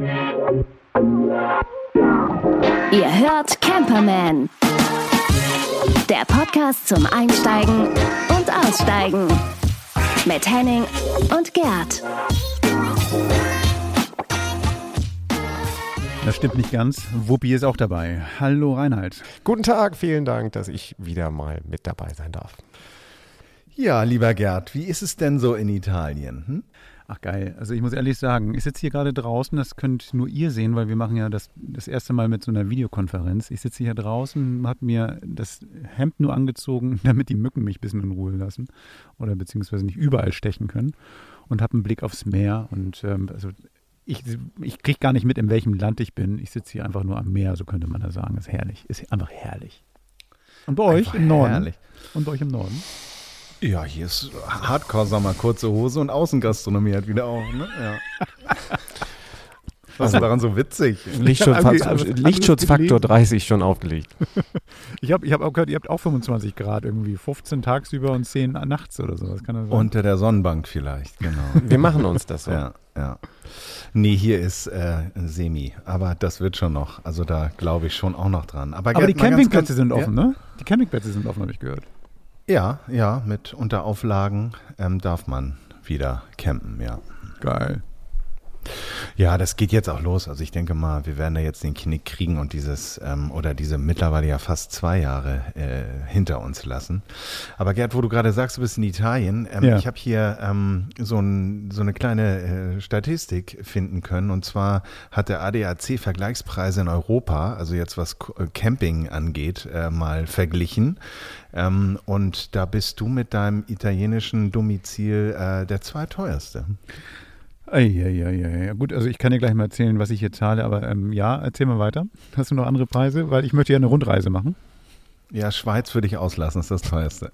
Ihr hört Camperman. Der Podcast zum Einsteigen und Aussteigen. Mit Henning und Gerd. Das stimmt nicht ganz. Wuppi ist auch dabei. Hallo Reinhard. Guten Tag, vielen Dank, dass ich wieder mal mit dabei sein darf. Ja, lieber Gerd, wie ist es denn so in Italien? Hm? Ach geil. Also ich muss ehrlich sagen, ich sitze hier gerade draußen, das könnt nur ihr sehen, weil wir machen ja das, das erste Mal mit so einer Videokonferenz. Ich sitze hier draußen, habe mir das Hemd nur angezogen, damit die Mücken mich ein bisschen in Ruhe lassen oder beziehungsweise nicht überall stechen können und habe einen Blick aufs Meer und ähm, also ich, ich kriege gar nicht mit, in welchem Land ich bin. Ich sitze hier einfach nur am Meer, so könnte man da sagen. Ist herrlich. Ist einfach herrlich. Und bei euch Einfach im Norden? herrlich. Und bei euch im Norden? Ja, hier ist Hardcore-Sommer, kurze Hose und Außengastronomie hat wieder auf. Ne? Ja. Was ist daran so witzig? Lichtschutzfaktor gelesen. 30 schon aufgelegt. Ich habe ich hab auch gehört, ihr habt auch 25 Grad irgendwie. 15 tagsüber und 10 nachts oder so. Das kann das sein? Unter der Sonnenbank vielleicht, genau. Wir machen uns das so. Ja, ja. Nee, hier ist äh, Semi, aber das wird schon noch. Also da glaube ich schon auch noch dran. Aber, Aber die Campingplätze sind offen, ne? Die Campingplätze sind offen, habe ich gehört. Ja, ja, mit Unterauflagen ähm, darf man wieder campen, ja. Geil. Ja, das geht jetzt auch los. Also ich denke mal, wir werden da jetzt den Knick kriegen und dieses ähm, oder diese mittlerweile ja fast zwei Jahre äh, hinter uns lassen. Aber Gerd, wo du gerade sagst, du bist in Italien, ähm, Ja. ich habe hier ähm, so, ein, so eine kleine äh, Statistik finden können. Und zwar hat der ADAC Vergleichspreise in Europa, also jetzt was äh, Camping angeht, äh, mal verglichen. Ähm, und da bist du mit deinem italienischen Domizil äh, der zweiteuerste. Eieieiei. Gut, also ich kann dir gleich mal erzählen, was ich hier zahle, aber ähm, ja, erzähl mal weiter. Hast du noch andere Preise? Weil ich möchte ja eine Rundreise machen. Ja, Schweiz würde ich auslassen, ist das teuerste.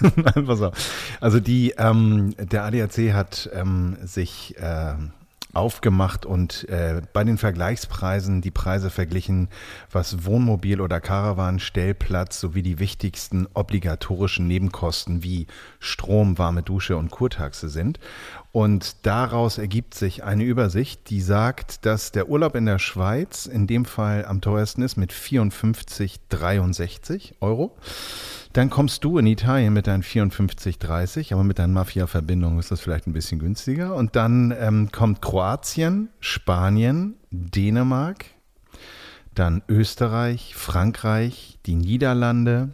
Pass auf. Also die, ähm, der ADAC hat ähm, sich ähm, aufgemacht und äh, bei den Vergleichspreisen die Preise verglichen, was Wohnmobil oder Caravan, Stellplatz sowie die wichtigsten obligatorischen Nebenkosten wie Strom, warme Dusche und Kurtaxe sind. Und daraus ergibt sich eine Übersicht, die sagt, dass der Urlaub in der Schweiz in dem Fall am teuersten ist mit 54,63 Euro. Dann kommst du in Italien mit deinen 54,30, aber mit deinen Mafia-Verbindungen ist das vielleicht ein bisschen günstiger. Und dann ähm, kommt Kroatien, Spanien, Dänemark, dann Österreich, Frankreich, die Niederlande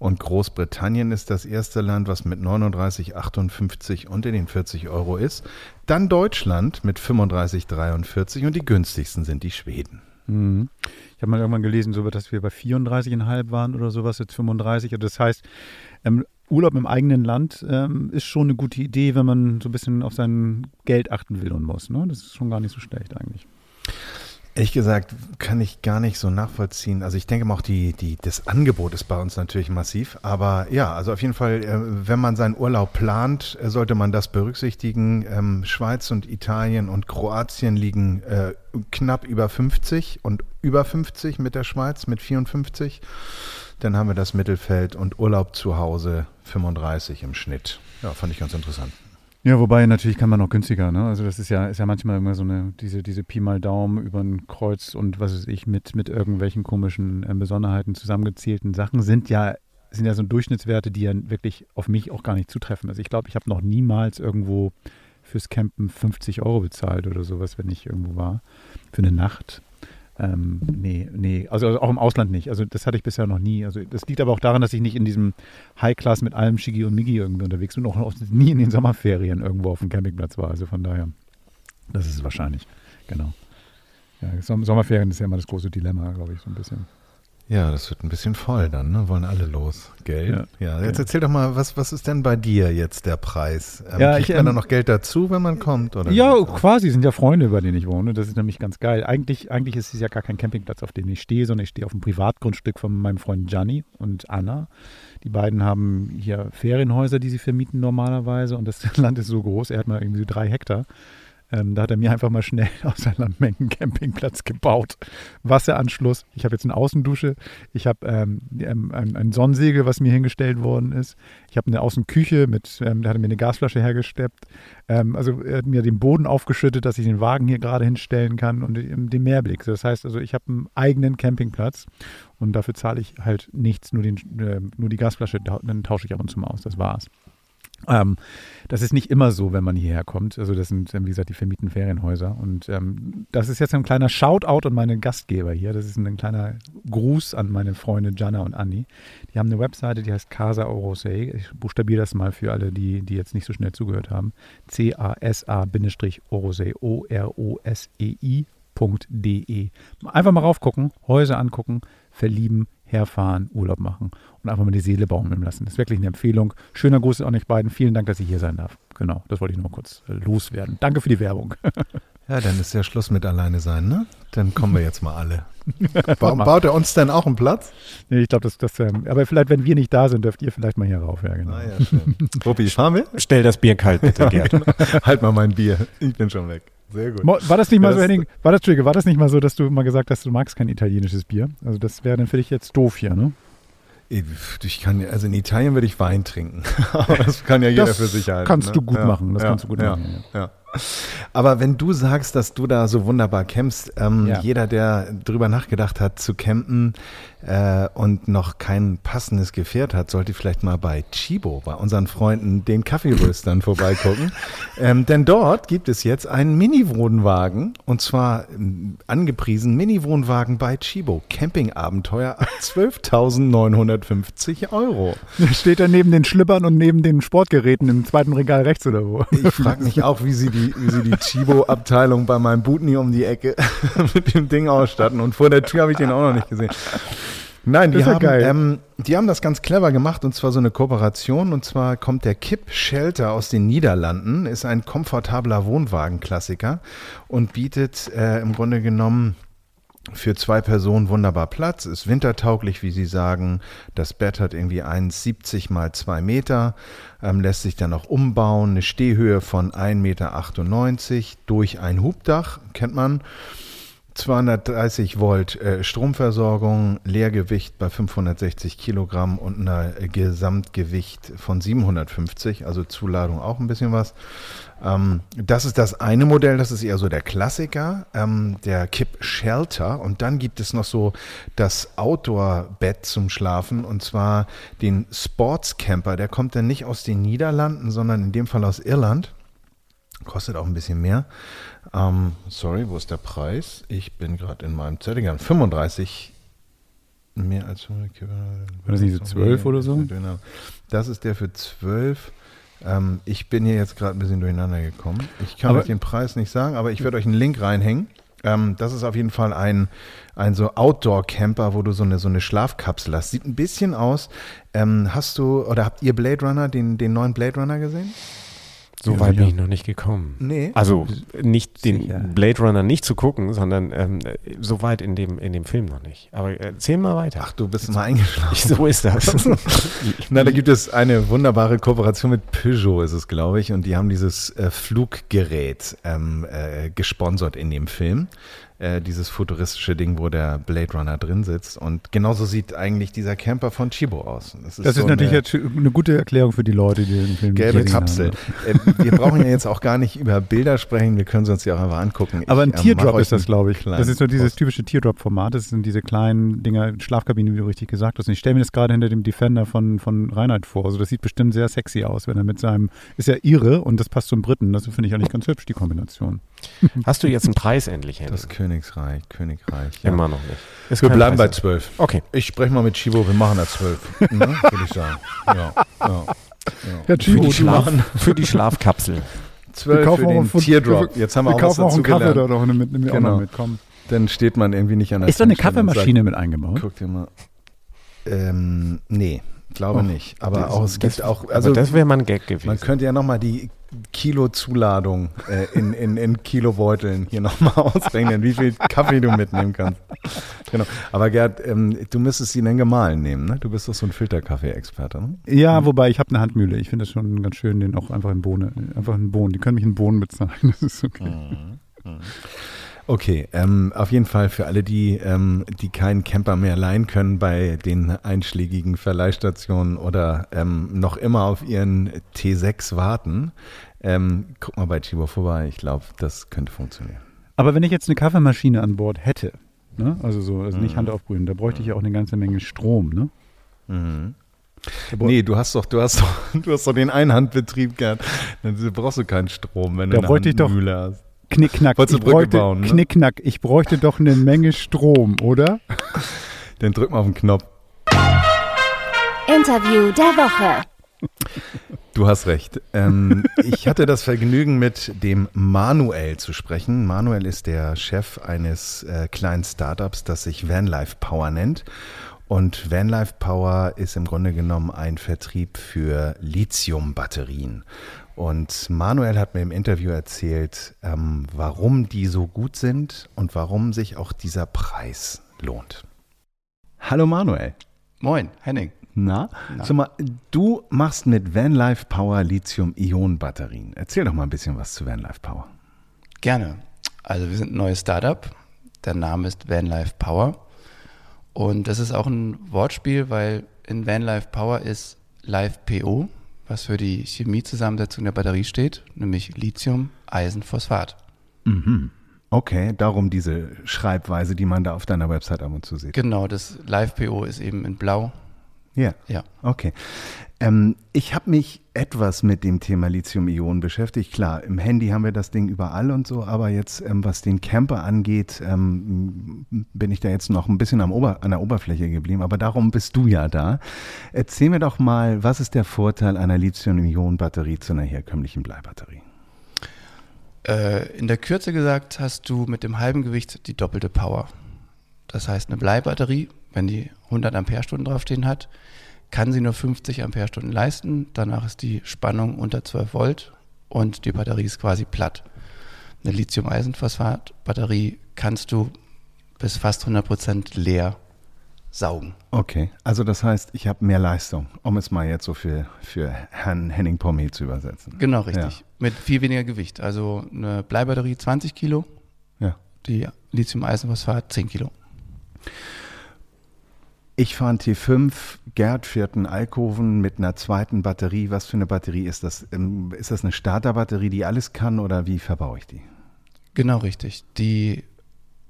und Großbritannien ist das erste Land, was mit 39,58 unter den 40 Euro ist. Dann Deutschland mit 35,43 und die günstigsten sind die Schweden. Mhm. Ich habe mal irgendwann gelesen, so dass wir bei 34,5 waren oder sowas, jetzt 35. Also das heißt, ähm, Urlaub im eigenen Land ähm, ist schon eine gute Idee, wenn man so ein bisschen auf sein Geld achten will und muss. Ne? Das ist schon gar nicht so schlecht eigentlich. Ehrlich gesagt, kann ich gar nicht so nachvollziehen. Also ich denke mal auch, die, die, das Angebot ist bei uns natürlich massiv. Aber ja, also auf jeden Fall, äh, wenn man seinen Urlaub plant, äh, sollte man das berücksichtigen. Ähm, Schweiz und Italien und Kroatien liegen äh, knapp über 50 und über 50 mit der Schweiz mit 54. Dann haben wir das Mittelfeld und Urlaub zu Hause 35 im Schnitt. Ja, fand ich ganz interessant. Ja, wobei natürlich kann man noch günstiger, ne? Also das ist ja, ist ja manchmal immer so eine, diese, diese Pi mal Daumen über ein Kreuz und was weiß ich, mit, mit irgendwelchen komischen äh, Besonderheiten zusammengezählten Sachen sind ja, sind ja so Durchschnittswerte, die ja wirklich auf mich auch gar nicht zutreffen. Also ich glaube, ich habe noch niemals irgendwo fürs Campen 50 Euro bezahlt oder sowas, wenn ich irgendwo war. Für eine Nacht. Ähm, nee, nee, also, also auch im Ausland nicht. Also das hatte ich bisher noch nie. Also das liegt aber auch daran, dass ich nicht in diesem High-Class mit allem Shigi und Migi irgendwie unterwegs bin und auch nie in den Sommerferien irgendwo auf dem Campingplatz war. Also von daher, das ist es wahrscheinlich. Genau. Ja, Som- Sommerferien ist ja immer das große Dilemma, glaube ich, so ein bisschen. Ja, das wird ein bisschen voll dann, ne? Wollen alle los, gell? Ja. Ja, jetzt Ja. erzähl doch mal, was, was ist denn bei dir jetzt der Preis? Ähm, Ja, kriegt ich, man da ähm, noch Geld dazu, wenn man kommt? Oder Ja, quasi sind ja Freunde, bei denen ich wohne. Das ist nämlich ganz geil. Eigentlich, eigentlich ist es ja gar kein Campingplatz, auf dem ich stehe, sondern ich stehe auf einem Privatgrundstück von meinem Freund Gianni und Anna. Die beiden haben hier Ferienhäuser, die sie vermieten normalerweise und das Land ist so groß, er hat mal irgendwie so drei Hektar. Ähm, da hat er mir einfach mal schnell aus seinem Mengen-Campingplatz gebaut. Wasseranschluss. Ich habe jetzt eine Außendusche. Ich habe ähm, ähm, ein, ein, Sonnensegel, was mir hingestellt worden ist. Ich habe eine Außenküche mit, ähm, da hat er mir eine Gasflasche hergesteppt. Ähm, also er hat mir den Boden aufgeschüttet, dass ich den Wagen hier gerade hinstellen kann und den Meerblick. Das heißt also, ich habe einen eigenen Campingplatz und dafür zahle ich halt nichts, nur, den, äh, nur die Gasflasche, dann tausche ich ab und zu mal aus. Das war's. Ähm, das ist nicht immer so, wenn man hierher kommt. Also das sind, wie gesagt, die vermieten Ferienhäuser. Und ähm, das ist jetzt ein kleiner Shoutout an meine Gastgeber hier. Das ist ein kleiner Gruß an meine Freunde Jana und Anni. Die haben eine Webseite, die heißt Casa Orosei. Ich buchstabiere das mal für alle, die, die jetzt nicht so schnell zugehört haben. C-A-S-A-Orosei, O-R-O-S-E-I.de. Einfach mal raufgucken, Häuser angucken, verlieben, herfahren, Urlaub machen und einfach mal die Seele baumeln lassen. Das ist wirklich eine Empfehlung. Schöner Gruß an euch beiden. Vielen Dank, dass ich hier sein darf. Genau, das wollte ich nur kurz äh, loswerden. Danke für die Werbung. Ja, dann ist ja Schluss mit alleine sein, ne? Dann kommen wir jetzt mal alle. Warum baut er uns denn auch einen Platz? Nee, ich glaube, das, das ähm, aber vielleicht, wenn wir nicht da sind, dürft ihr vielleicht mal hier rauf. Ja, genau. Ah, ja, schön. Ruppi, fahren wir? Stell das Bier kalt, bitte, Gerd. halt mal mein Bier. Ich bin schon weg. Sehr gut. War das nicht mal ja, so, Henning, war das, war das nicht mal so, dass du mal gesagt hast, du magst kein italienisches Bier? Also das wäre dann für dich jetzt doof hier, ne? Ich kann, also in Italien würde ich Wein trinken. Aber das kann ja jeder das für sich halten. Kannst ne? du gut ja, machen. Das ja, kannst du gut machen. Ja. Aber wenn du sagst, dass du da so wunderbar campst, ähm, jeder, der drüber nachgedacht hat zu campen, äh, und noch kein passendes Gefährt hat, sollte vielleicht mal bei Chibo, bei unseren Freunden, den Kaffeeröstern vorbeigucken. ähm, denn dort gibt es jetzt einen Mini-Wohnwagen und zwar ähm, angepriesen Mini-Wohnwagen bei Chibo. Campingabenteuer ab 12.950 Euro. Steht er neben den Schlippern und neben den Sportgeräten im zweiten Regal rechts oder wo? Ich frage mich auch, wie sie die, wie sie die Chibo-Abteilung bei meinem Butni um die Ecke mit dem Ding ausstatten. Und vor der Tür habe ich den auch noch nicht gesehen. Nein, die haben, ähm, die haben das ganz clever gemacht und zwar so eine Kooperation. Und zwar kommt der Kipp Shelter aus den Niederlanden, ist ein komfortabler Wohnwagenklassiker und bietet äh, im Grunde genommen für zwei Personen wunderbar Platz, ist wintertauglich, wie Sie sagen. Das Bett hat irgendwie 1,70 mal 2 Meter, ähm, lässt sich dann auch umbauen. Eine Stehhöhe von 1,98 Meter durch ein Hubdach, kennt man. 230 Volt äh, Stromversorgung, Leergewicht bei 560 Kilogramm und ein Gesamtgewicht von 750, also Zuladung auch ein bisschen was. Ähm, das ist das eine Modell, das ist eher so der Klassiker, ähm, der Kip Shelter. Und dann gibt es noch so das Outdoor-Bett zum Schlafen und zwar den Sports Camper. Der kommt dann nicht aus den Niederlanden, sondern in dem Fall aus Irland. Kostet auch ein bisschen mehr. Ähm, sorry, wo ist der Preis? Ich bin gerade in meinem Zettel. 35 mehr als 100 War das nicht so 12 oder so? Das ist der für 12. Ähm, ich bin hier jetzt gerade ein bisschen durcheinander gekommen. Ich kann aber, euch den Preis nicht sagen, aber ich werde euch einen Link reinhängen. Ähm, das ist auf jeden Fall ein, ein so Outdoor-Camper, wo du so eine, so eine Schlafkapsel hast. Sieht ein bisschen aus. Ähm, hast du oder habt ihr Blade Runner, den, den neuen Blade Runner gesehen? So weit bin ich noch nicht gekommen. Nee. Also nicht den Sicher. Blade Runner nicht zu gucken, sondern ähm, so weit in dem, in dem Film noch nicht. Aber erzähl mal weiter. Ach, du bist Jetzt mal eingeschlafen. So ist das. Na, da gibt es eine wunderbare Kooperation mit Peugeot, ist es, glaube ich. Und die haben dieses äh, Fluggerät ähm, äh, gesponsert in dem Film. Äh, dieses futuristische Ding, wo der Blade Runner drin sitzt. Und genauso sieht eigentlich dieser Camper von Chibo aus. Das ist, das ist so natürlich eine, eine, gute Erklärung für die Leute, die den Film Gelbe Kapsel. Äh, wir brauchen ja jetzt auch gar nicht über Bilder sprechen, wir können sie uns ja auch einfach angucken. Aber ein ich, äh, Teardrop ist das, glaube ich. Das ist nur dieses typische Teardrop-Format. Das sind diese kleinen Dinger, Schlafkabinen, wie du richtig gesagt hast. Und ich stelle mir das gerade hinter dem Defender von, von Reinhard vor. Also das sieht bestimmt sehr sexy aus, wenn er mit seinem, ist ja irre und das passt zum Briten. Das finde ich eigentlich ganz hübsch, die Kombination. Hast du jetzt einen Preis endlich, Henning? Das Königsreich, Königreich. Ja. Immer noch nicht. Ist wir bleiben Preis bei zwölf. Okay. Ich spreche mal mit Chibo, wir machen da zwölf. ne, Würde ich sagen. Ja, ja, ja. ja Chibo, für, die Schlaf, für die Schlafkapsel. Zwölf für den von, Teardrop. Jetzt haben wir, wir auch kaufen auch einen Kaffee da doch mit, mit, genau. mit komm. Dann steht man irgendwie nicht an der Ist da eine Kaffeemaschine mit eingebaut? Guck dir mal. Ähm, nee. Glaube oh, nicht. Aber das, auch, es gibt auch. Also, das wäre mal ein Gag gewesen. Man könnte ja nochmal die Kilo-Zuladung äh, in, in, in Kilobeuteln hier nochmal ausrechnen, wie viel Kaffee du mitnehmen kannst. Genau. Aber Gerd, ähm, du müsstest ihn dann gemahlen nehmen, ne? Du bist doch so ein Filterkaffee-Experte, ne? Ja, mhm. wobei ich habe eine Handmühle. Ich finde das schon ganz schön, den auch einfach in Bohnen, einfach in Bohnen. Die können mich in Bohnen bezahlen. Das ist okay. Mhm. Mhm. Okay, ähm, auf jeden Fall für alle, die, ähm, die keinen Camper mehr leihen können bei den einschlägigen Verleihstationen oder ähm, noch immer auf ihren T6 warten, ähm, guck mal bei Tibor vorbei. Ich glaube, das könnte funktionieren. Aber wenn ich jetzt eine Kaffeemaschine an Bord hätte, ne? also so, also nicht mhm. Hand aufbrühen, da bräuchte ich ja auch eine ganze Menge Strom, ne? Mhm. Nee, du hast doch, du hast doch, du hast doch den Einhandbetrieb gern. Dann brauchst du keinen Strom, wenn da du eine Mühle hast. Knickknack. Ich bräuchte, bauen, ne? Knickknack. Ich bräuchte doch eine Menge Strom, oder? Dann drück mal auf den Knopf. Interview der Woche. Du hast recht. Ähm, ich hatte das Vergnügen, mit dem Manuel zu sprechen. Manuel ist der Chef eines äh, kleinen Startups, das sich Vanlife Power nennt. Und Vanlife Power ist im Grunde genommen ein Vertrieb für Lithium-Batterien. Und Manuel hat mir im Interview erzählt, ähm, warum die so gut sind und warum sich auch dieser Preis lohnt. Hallo Manuel. Moin, Henning. Na, Na. Mal, du machst mit Vanlife Power Lithium-Ionen-Batterien. Erzähl doch mal ein bisschen was zu Vanlife Power. Gerne. Also wir sind ein neues Startup. Der Name ist Vanlife Power. Und das ist auch ein Wortspiel, weil in Vanlife Power ist Live PO, was für die Chemiezusammensetzung der Batterie steht, nämlich Lithium, Eisen, Phosphat. Mhm. Okay, darum diese Schreibweise, die man da auf deiner Website ab und zu sieht. Genau, das Live-PO ist eben in Blau ja. Ja. Okay. Ähm, ich habe mich etwas mit dem Thema Lithium-Ionen beschäftigt. Klar, im Handy haben wir das Ding überall und so, aber jetzt, ähm, was den Camper angeht, ähm, bin ich da jetzt noch ein bisschen an der Oberfläche geblieben. Aber darum bist du ja da. Erzähl mir doch mal, was ist der Vorteil einer Lithium-Ionen-Batterie zu einer herkömmlichen Bleibatterie? Äh, in der Kürze gesagt hast du mit dem halben Gewicht die doppelte Power. Das heißt, eine Bleibatterie wenn die 100 Ampere-Stunden draufstehen hat, kann sie nur 50 Ampere-Stunden leisten. Danach ist die Spannung unter 12 Volt und die Batterie ist quasi platt. Eine Lithium-Eisenphosphat-Batterie kannst du bis fast 100 Prozent leer saugen. Okay, also das heißt, ich habe mehr Leistung, um es mal jetzt so für, für Herrn Henning Pommi zu übersetzen. Genau, richtig. Ja. Mit viel weniger Gewicht. Also eine Bleibatterie 20 Kilo, ja. die Lithium-Eisenphosphat 10 Kilo. Ich fahre einen T5, Gerd fährt einen Alkoven mit einer zweiten Batterie. Was für eine Batterie ist das? Ähm, ist das eine Starterbatterie, die alles kann oder wie verbaue ich die? Genau richtig. Die,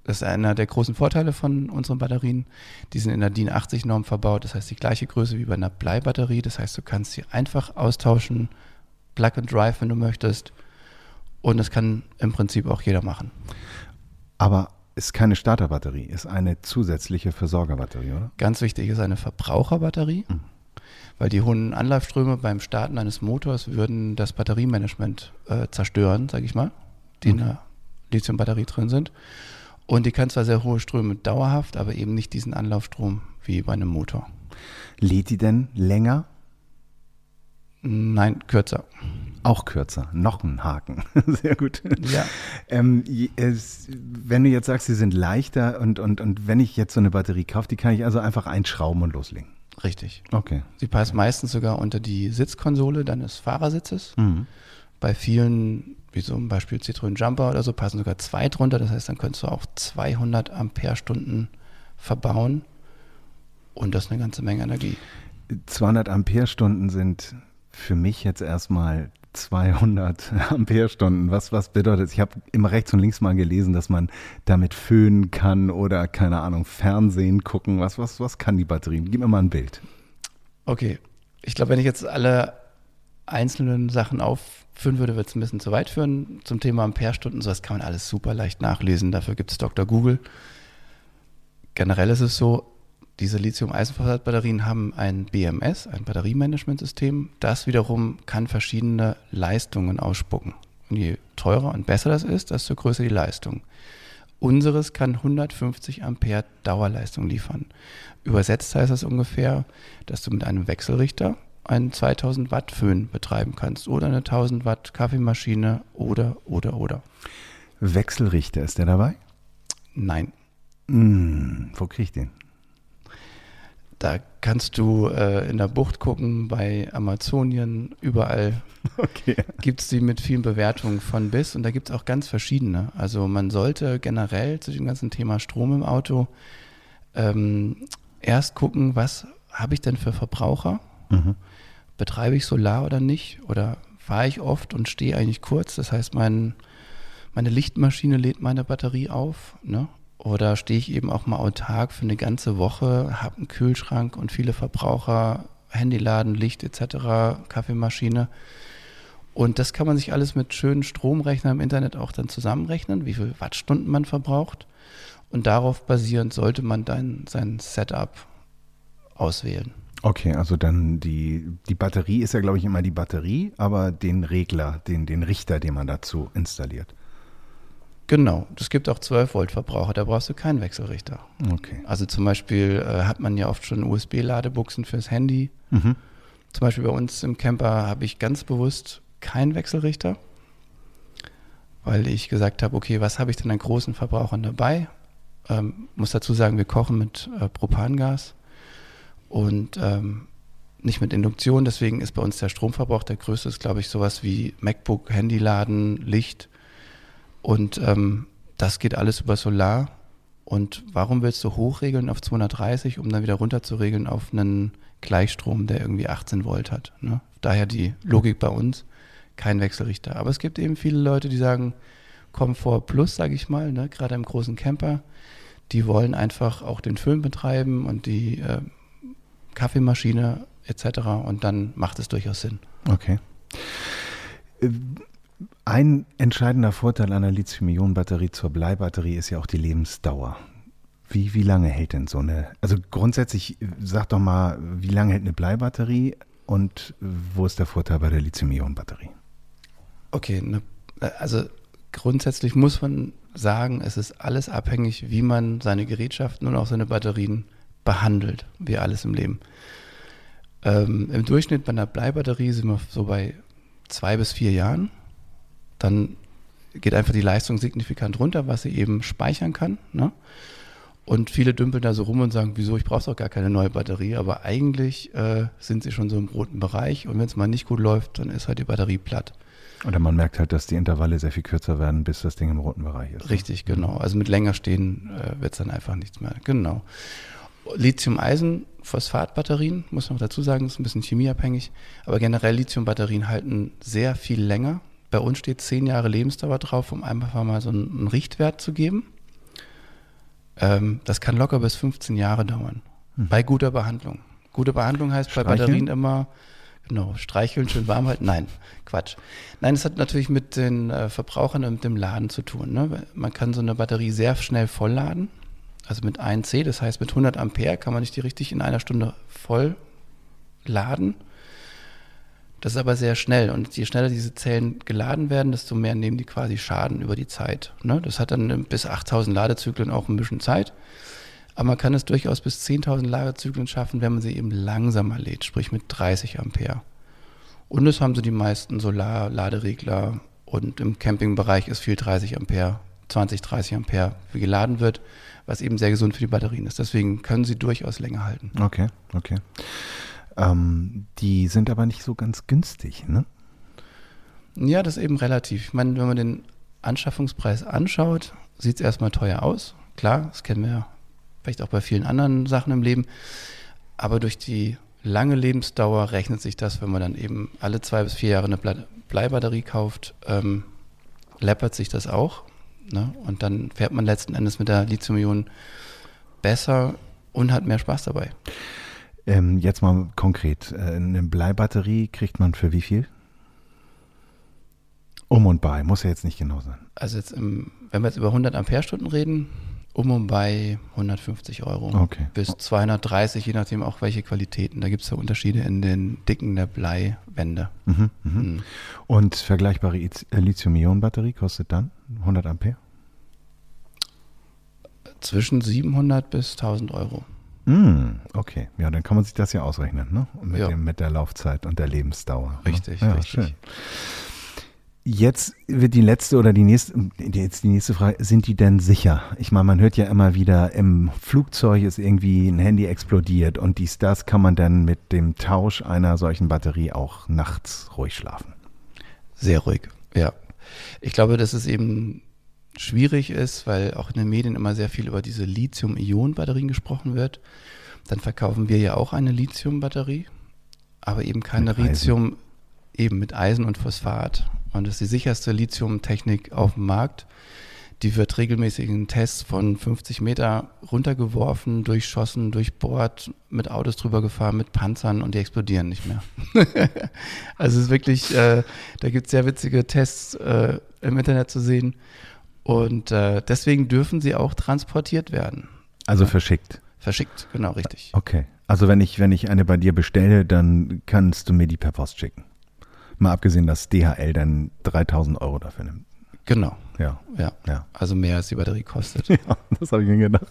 das ist einer der großen Vorteile von unseren Batterien. Die sind in der DIN 80-Norm verbaut, das heißt die gleiche Größe wie bei einer Bleibatterie. Das heißt, du kannst sie einfach austauschen, Plug and Drive, wenn du möchtest. Und das kann im Prinzip auch jeder machen. Aber ist keine Starterbatterie, ist eine zusätzliche Versorgerbatterie, oder? Ganz wichtig ist eine Verbraucherbatterie, mhm. weil die hohen Anlaufströme beim Starten eines Motors würden das Batteriemanagement äh, zerstören, sage ich mal, die mhm. in der Lithiumbatterie drin sind. Und die kann zwar sehr hohe Ströme dauerhaft, aber eben nicht diesen Anlaufstrom wie bei einem Motor. Lädt die denn länger? Nein, kürzer. Auch kürzer, noch ein Haken. Sehr gut. Ja. Ähm, es, wenn du jetzt sagst, sie sind leichter und, und, und wenn ich jetzt so eine Batterie kaufe, die kann ich also einfach einschrauben und loslegen. Richtig. Okay. Sie passt meistens sogar unter die Sitzkonsole deines Fahrersitzes. Mhm. Bei vielen, wie zum Beispiel Citroën Jumper oder so, passen sogar zwei drunter. Das heißt, dann könntest du auch 200 Ampere-Stunden verbauen. Und das ist eine ganze Menge Energie. 200 Ampere-Stunden sind für mich jetzt erstmal 200 Ampere-Stunden. Was, was bedeutet das? Ich habe immer rechts und links mal gelesen, dass man damit föhnen kann oder, keine Ahnung, Fernsehen gucken. Was, was, was kann die Batterie? Gib mir mal ein Bild. Okay. Ich glaube, wenn ich jetzt alle einzelnen Sachen aufführen würde, wird es ein bisschen zu weit führen. Zum Thema Ampere-Stunden, sowas kann man alles super leicht nachlesen. Dafür gibt es Dr. Google. Generell ist es so, diese Lithium-Eisenphosphat-Batterien haben ein BMS, ein Batteriemanagementsystem. Das wiederum kann verschiedene Leistungen ausspucken. Und je teurer und besser das ist, desto größer die Leistung. Unseres kann 150 Ampere Dauerleistung liefern. Übersetzt heißt das ungefähr, dass du mit einem Wechselrichter einen 2000 Watt Föhn betreiben kannst oder eine 1000 Watt Kaffeemaschine oder, oder, oder. Wechselrichter, ist der dabei? Nein. Hm, wo krieg ich den? Da kannst du äh, in der Bucht gucken, bei Amazonien, überall okay. gibt es die mit vielen Bewertungen von bis und da gibt es auch ganz verschiedene. Also man sollte generell zu dem ganzen Thema Strom im Auto ähm, erst gucken, was habe ich denn für Verbraucher? Mhm. Betreibe ich Solar oder nicht? Oder fahre ich oft und stehe eigentlich kurz? Das heißt, mein, meine Lichtmaschine lädt meine Batterie auf. Ne? Oder stehe ich eben auch mal autark für eine ganze Woche, habe einen Kühlschrank und viele Verbraucher, Handyladen, Licht etc., Kaffeemaschine. Und das kann man sich alles mit schönen Stromrechnern im Internet auch dann zusammenrechnen, wie viele Wattstunden man verbraucht. Und darauf basierend sollte man dann sein Setup auswählen. Okay, also dann die, die Batterie ist ja, glaube ich, immer die Batterie, aber den Regler, den, den Richter, den man dazu installiert. Genau, es gibt auch 12 Volt Verbraucher, da brauchst du keinen Wechselrichter. Okay. Also zum Beispiel äh, hat man ja oft schon USB-Ladebuchsen fürs Handy. Mhm. Zum Beispiel bei uns im Camper habe ich ganz bewusst keinen Wechselrichter, weil ich gesagt habe, okay, was habe ich denn an großen Verbrauchern dabei? Ähm, muss dazu sagen, wir kochen mit äh, Propangas und ähm, nicht mit Induktion. Deswegen ist bei uns der Stromverbrauch der größte, ist glaube ich sowas wie MacBook, Handyladen, Licht und ähm, das geht alles über Solar. Und warum willst du hochregeln auf 230, um dann wieder runter zu regeln auf einen Gleichstrom, der irgendwie 18 Volt hat? Ne? Daher die Logik bei uns, kein Wechselrichter. Aber es gibt eben viele Leute, die sagen, Komfort Plus, sage ich mal, ne? gerade im großen Camper, die wollen einfach auch den Föhn betreiben und die äh, Kaffeemaschine etc. Und dann macht es durchaus Sinn. Okay. Äh, ein entscheidender Vorteil einer Lithium-Ionen-Batterie zur Bleibatterie ist ja auch die Lebensdauer. Wie, wie lange hält denn so eine? Also grundsätzlich, sag doch mal, wie lange hält eine Bleibatterie und wo ist der Vorteil bei der Lithium-Ionen-Batterie? Okay, ne, also grundsätzlich muss man sagen, es ist alles abhängig, wie man seine Gerätschaften und auch seine Batterien behandelt, wie alles im Leben. Ähm, Im Durchschnitt bei einer Bleibatterie sind wir so bei zwei bis vier Jahren dann geht einfach die Leistung signifikant runter, was sie eben speichern kann. Ne? Und viele dümpeln da so rum und sagen, wieso, ich brauche doch gar keine neue Batterie. Aber eigentlich äh, sind sie schon so im roten Bereich. Und wenn es mal nicht gut läuft, dann ist halt die Batterie platt. Oder man merkt halt, dass die Intervalle sehr viel kürzer werden, bis das Ding im roten Bereich ist. Richtig, genau. Also mit länger stehen äh, wird es dann einfach nichts mehr. Genau. Lithium-Eisen-Phosphat-Batterien, muss man noch dazu sagen, ist ein bisschen chemieabhängig. Aber generell Lithium-Batterien halten sehr viel länger bei uns steht zehn Jahre Lebensdauer drauf, um einfach mal so einen, Richtwert zu geben. Ähm, das kann locker bis 15 Jahre dauern. Mhm. Bei guter Behandlung. Gute Behandlung heißt bei Batterien immer, genau, streicheln, schön warm halten. Nein, Quatsch. Nein, es hat natürlich mit den äh, Verbrauchern und mit dem Laden zu tun. Ne? Man kann so eine Batterie sehr schnell vollladen. Also mit 1C, das heißt mit 100 Ampere kann man nicht die richtig in einer Stunde voll laden. Das ist aber sehr schnell und je schneller diese Zellen geladen werden, desto mehr nehmen die quasi Schaden über die Zeit. Ne? Das hat dann bis 8000 Ladezyklen auch ein bisschen Zeit. Aber man kann es durchaus bis 10.000 Ladezyklen schaffen, wenn man sie eben langsamer lädt, sprich mit 30 Ampere. Und das haben so die meisten Solar-Laderegler und im Campingbereich ist viel 30 Ampere, 20, 30 Ampere wie geladen wird, was eben sehr gesund für die Batterien ist. Deswegen können sie durchaus länger halten. Okay, okay. Ähm, die sind aber nicht so ganz günstig, ne? Ja, das ist eben relativ. Ich meine, wenn man den Anschaffungspreis anschaut, sieht es erstmal teuer aus. Klar, das kennen wir ja vielleicht auch bei vielen anderen Sachen im Leben. Aber durch die lange Lebensdauer rechnet sich das, wenn man dann eben alle zwei bis vier Jahre eine Bleibatterie kauft, ähm, läppert sich das auch. Ne? Und dann fährt man letzten Endes mit der Lithium-Ionen besser und hat mehr Spaß dabei. Ähm, jetzt mal konkret. Äh, eine Bleibatterie kriegt man für wie viel? Um und bei, muss ja jetzt nicht genau sein. Also jetzt, wenn wir jetzt über 100 Ampere-Stunden reden, um und bei 150 Euro okay. bis 230, je nachdem auch welche Qualitäten. Da gibt es ja Unterschiede in den Dicken der Bleiwände. Mhm, mh. mhm. Und vergleichbare Lithium-Ionen-Batterie kostet dann 100 Ampere? Zwischen 700 bis 1000 Euro. Mm, okay, ja, dann kann man sich das ja ausrechnen, ne? Mit, ja. dem, mit der Laufzeit und der Lebensdauer. Ne? Richtig, ne? ja, richtig. Schön. Jetzt wird die letzte oder die nächste, jetzt die nächste Frage, sind die denn sicher? Ich meine, man hört ja immer wieder, im Flugzeug ist irgendwie ein Handy explodiert und dies, das kann man dann mit dem Tausch einer solchen Batterie auch nachts ruhig schlafen. Sehr ruhig, ja. Ich glaube, dass es eben schwierig ist, weil auch in den Medien immer sehr viel über diese Lithium-Ionen-Batterien gesprochen wird. Dann verkaufen wir ja auch eine Lithium-Batterie, aber eben keine Lithium, eben mit Eisen und Phosphat. Und das ist die sicherste Lithium-Technik auf dem Markt. Die wird regelmäßig in Tests von 50 Meter runtergeworfen, durchschossen, durchbohrt, mit Autos drüber gefahren, mit Panzern und die explodieren nicht mehr. also es ist wirklich, äh, da gibt es sehr witzige Tests äh, im Internet zu sehen. Und äh, deswegen dürfen sie auch transportiert werden. Also ja. verschickt. Verschickt, genau, richtig. Okay. Also wenn ich, wenn ich eine bei dir bestelle, dann kannst du mir die per Post schicken. Mal abgesehen, dass DHL dann 3000 Euro dafür nimmt. Genau. Ja. ja. Ja. Also mehr als die Batterie kostet. Ja, das habe ich mir gedacht.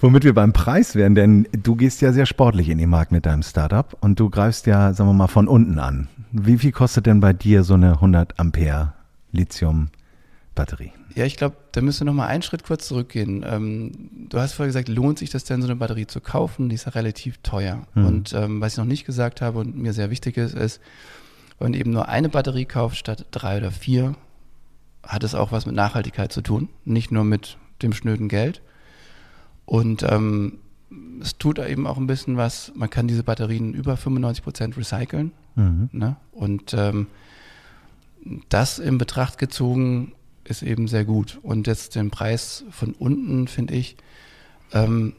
Womit wir beim Preis wären, denn du gehst ja sehr sportlich in den Markt mit deinem Startup und du greifst ja, sagen wir mal, von unten an. Wie viel kostet denn bei dir so eine 100 Ampere Lithium-Batterie? Ja, ich glaube, da müssen wir noch mal einen Schritt kurz zurückgehen. Ähm, du hast vorher gesagt, lohnt sich das denn, so eine Batterie zu kaufen? Die ist ja relativ teuer. Mhm. Und ähm, was ich noch nicht gesagt habe und mir sehr wichtig ist, ist, wenn man eben nur eine Batterie kauft statt drei oder vier, hat es auch was mit Nachhaltigkeit zu tun, nicht nur mit dem schnöden Geld. Und ähm, es tut eben auch ein bisschen was, man kann diese Batterien über 95 Prozent recyceln. Mhm. Ne? Und ähm, das in Betracht gezogen ist eben sehr gut. Und jetzt den Preis von unten, finde ich, ähm,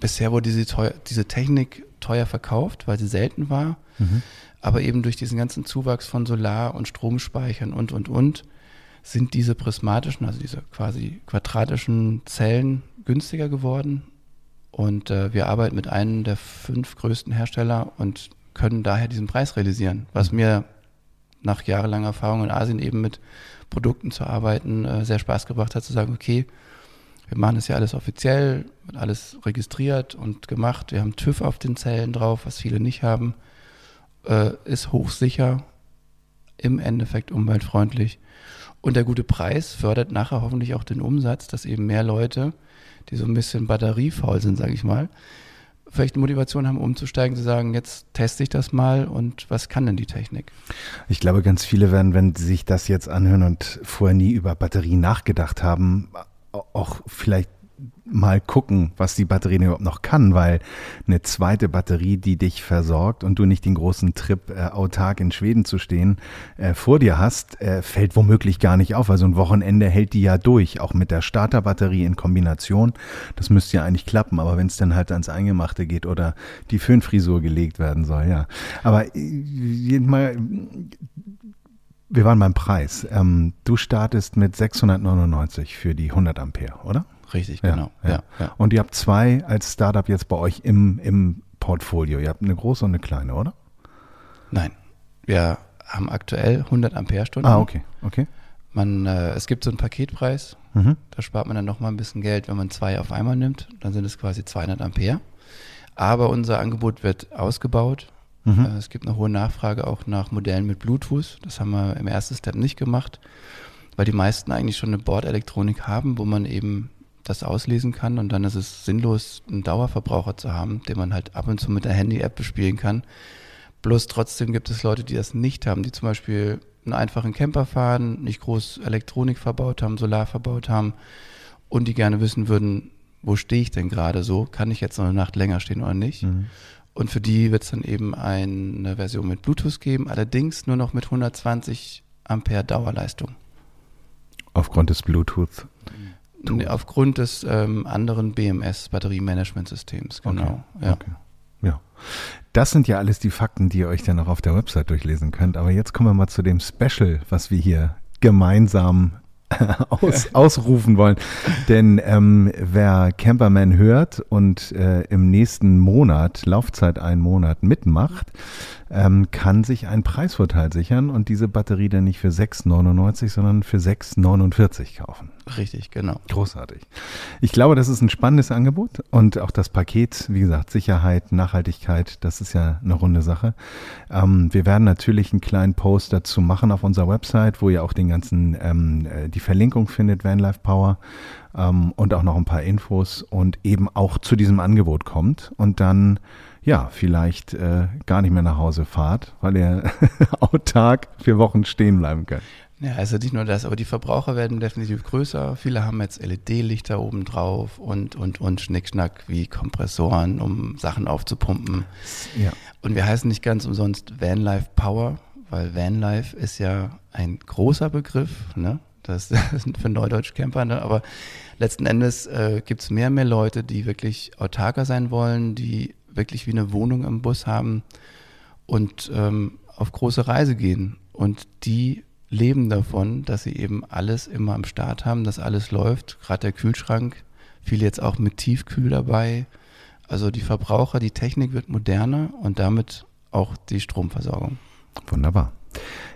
bisher wurde diese, teuer, diese Technik teuer verkauft, weil sie selten war. Mhm. Aber eben durch diesen ganzen Zuwachs von Solar- und Stromspeichern und, und, und, sind diese prismatischen, also diese quasi quadratischen Zellen günstiger geworden. Und äh, wir arbeiten mit einem der fünf größten Hersteller und können daher diesen Preis realisieren, was mhm. mir nach jahrelanger Erfahrung in Asien eben mit Produkten zu arbeiten, äh, sehr Spaß gebracht hat, zu sagen, okay, wir machen das ja alles offiziell, alles registriert und gemacht. Wir haben TÜV auf den Zellen drauf, was viele nicht haben. Äh, ist hochsicher, im Endeffekt umweltfreundlich. Und der gute Preis fördert nachher hoffentlich auch den Umsatz, dass eben mehr Leute, die so ein bisschen batteriefaul sind, sage ich mal, vielleicht Motivation haben, umzusteigen, zu sagen, jetzt teste ich das mal und was kann denn die Technik? Ich glaube, ganz viele werden, wenn sie sich das jetzt anhören und vorher nie über Batterien nachgedacht haben, auch vielleicht mal gucken, was die Batterie überhaupt noch kann, weil eine zweite Batterie, die dich versorgt und du nicht den großen Trip äh, autark in Schweden zu stehen äh, vor dir hast, äh, fällt womöglich gar nicht auf. Also ein Wochenende hält die ja durch, auch mit der Starterbatterie in Kombination. Das müsste ja eigentlich klappen, aber wenn es dann halt ans Eingemachte geht oder die Föhnfrisur gelegt werden soll, ja. Aber äh, mal, wir waren beim Preis. Ähm, du startest mit 699 für die 100 Ampere, oder? Richtig, genau. Ja, ja. Und ihr habt zwei als Startup jetzt bei euch im, im Portfolio. Ihr habt eine große und eine kleine, oder? Nein. Wir haben aktuell 100 Ampere-Stunden. Ah, okay. okay. Man, äh, es gibt so einen Paketpreis. Mhm. Da spart man dann nochmal ein bisschen Geld, wenn man zwei auf einmal nimmt. Dann sind es quasi 200 Ampere. Aber unser Angebot wird ausgebaut. Mhm. Äh, es gibt eine hohe Nachfrage auch nach Modellen mit Bluetooth. Das haben wir im ersten Step nicht gemacht, weil die meisten eigentlich schon eine Bordelektronik haben, wo man eben das auslesen kann und dann ist es sinnlos, einen Dauerverbraucher zu haben, den man halt ab und zu mit der Handy-App bespielen kann. Bloß trotzdem gibt es Leute, die das nicht haben, die zum Beispiel einen einfachen Camper fahren, nicht groß Elektronik verbaut haben, Solar verbaut haben und die gerne wissen würden, wo stehe ich denn gerade so? Kann ich jetzt noch eine Nacht länger stehen oder nicht? Mhm. Und für die wird es dann eben eine Version mit Bluetooth geben, allerdings nur noch mit 120 Ampere Dauerleistung. Aufgrund des Bluetooth Nee, aufgrund des ähm, anderen BMS-Batteriemanagementsystems, genau. Okay. Ja. Okay. ja. Das sind ja alles die Fakten, die ihr euch dann auch auf der Website durchlesen könnt. Aber jetzt kommen wir mal zu dem Special, was wir hier gemeinsam aus, ausrufen wollen. Denn ähm, wer Camperman hört und äh, im nächsten Monat, Laufzeit einen Monat, mitmacht, ähm, kann sich einen Preisvorteil sichern und diese Batterie dann nicht für 6,99, sondern für 6,49 kaufen. Richtig, genau. Großartig. Ich glaube, das ist ein spannendes Angebot und auch das Paket, wie gesagt, Sicherheit, Nachhaltigkeit, das ist ja eine runde Sache. Ähm, wir werden natürlich einen kleinen Post dazu machen auf unserer Website, wo ihr auch den ganzen, ähm, äh, die Verlinkung findet, Vanlife Power ähm, und auch noch ein paar Infos und eben auch zu diesem Angebot kommt und dann ja, vielleicht äh, gar nicht mehr nach Hause fahrt, weil ihr autark vier Wochen stehen bleiben könnt. Ja, also nicht nur das, aber die Verbraucher werden definitiv größer. Viele haben jetzt LED-Lichter oben drauf und, und, und Schnickschnack wie Kompressoren, um Sachen aufzupumpen. Ja. Und wir heißen nicht ganz umsonst Vanlife Power, weil Vanlife ist ja ein großer Begriff, ne? Das, das ist für Neudeutsch-Camper, ne? aber letzten Endes äh, gibt es mehr und mehr Leute, die wirklich autarker sein wollen, die wirklich wie eine Wohnung im Bus haben und ähm, auf große Reise gehen. Und die leben davon, dass sie eben alles immer am Start haben, dass alles läuft. Gerade der Kühlschrank, viele jetzt auch mit Tiefkühl dabei. Also die Verbraucher, die Technik wird moderner und damit auch die Stromversorgung. Wunderbar.